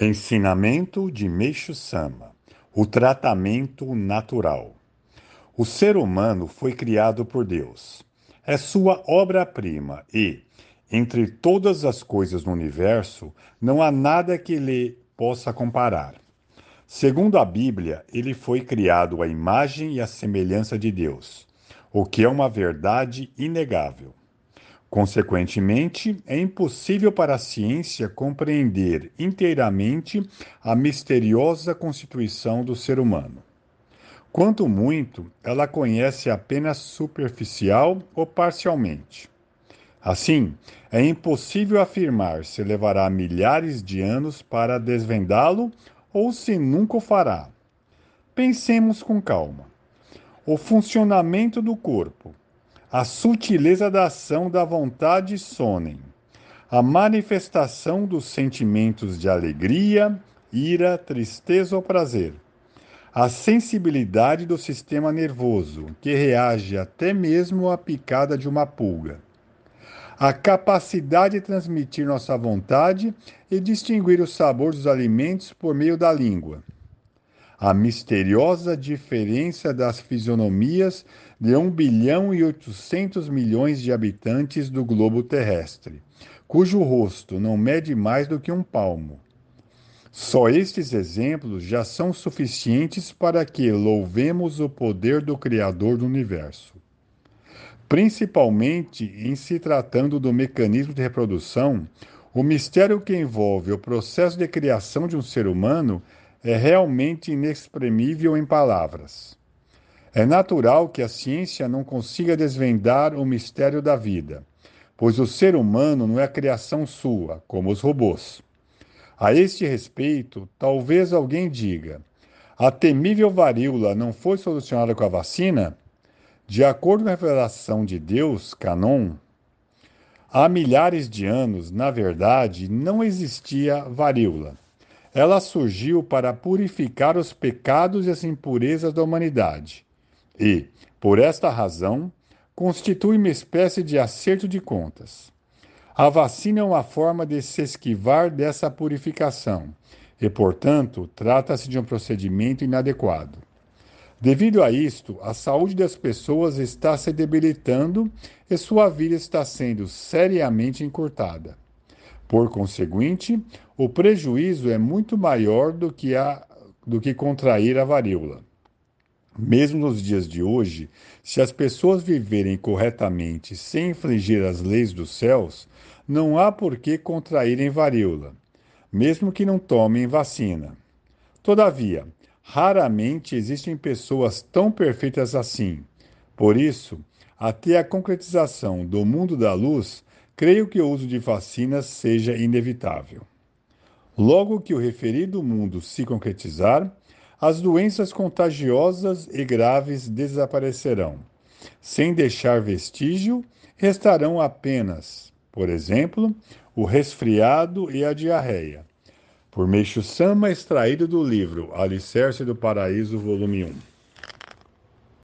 Ensinamento de Meixo Sama: O tratamento natural. O ser humano foi criado por Deus. É sua obra-prima e, entre todas as coisas no universo, não há nada que lhe possa comparar. Segundo a Bíblia, ele foi criado à imagem e à semelhança de Deus, o que é uma verdade inegável. Consequentemente, é impossível para a ciência compreender inteiramente a misteriosa constituição do ser humano. Quanto muito, ela conhece apenas superficial ou parcialmente. Assim, é impossível afirmar se levará milhares de anos para desvendá-lo ou se nunca o fará. Pensemos com calma. O funcionamento do corpo a sutileza da ação da vontade sonem, a manifestação dos sentimentos de alegria, ira, tristeza ou prazer, a sensibilidade do sistema nervoso, que reage até mesmo à picada de uma pulga, a capacidade de transmitir nossa vontade e distinguir o sabor dos alimentos por meio da língua a misteriosa diferença das fisionomias de 1 bilhão e 800 milhões de habitantes do globo terrestre, cujo rosto não mede mais do que um palmo. Só estes exemplos já são suficientes para que louvemos o poder do Criador do universo. Principalmente em se tratando do mecanismo de reprodução, o mistério que envolve o processo de criação de um ser humano é realmente inexprimível em palavras. É natural que a ciência não consiga desvendar o mistério da vida, pois o ser humano não é criação sua, como os robôs. A este respeito, talvez alguém diga: a temível varíola não foi solucionada com a vacina? De acordo com a revelação de Deus, Canon, há milhares de anos, na verdade, não existia varíola. Ela surgiu para purificar os pecados e as impurezas da humanidade e, por esta razão, constitui uma espécie de acerto de contas. A vacina é uma forma de se esquivar dessa purificação e, portanto, trata-se de um procedimento inadequado. Devido a isto, a saúde das pessoas está se debilitando e sua vida está sendo seriamente encurtada. Por conseguinte, o prejuízo é muito maior do que, a, do que contrair a varíola. Mesmo nos dias de hoje, se as pessoas viverem corretamente sem infringir as leis dos céus, não há por que contraírem varíola, mesmo que não tomem vacina. Todavia, raramente existem pessoas tão perfeitas assim. Por isso, até a concretização do mundo da luz, creio que o uso de vacinas seja inevitável. Logo que o referido mundo se concretizar, as doenças contagiosas e graves desaparecerão. Sem deixar vestígio, restarão apenas, por exemplo, o resfriado e a diarreia. Por Meixo Sama, extraído do livro Alicerce do Paraíso, volume 1.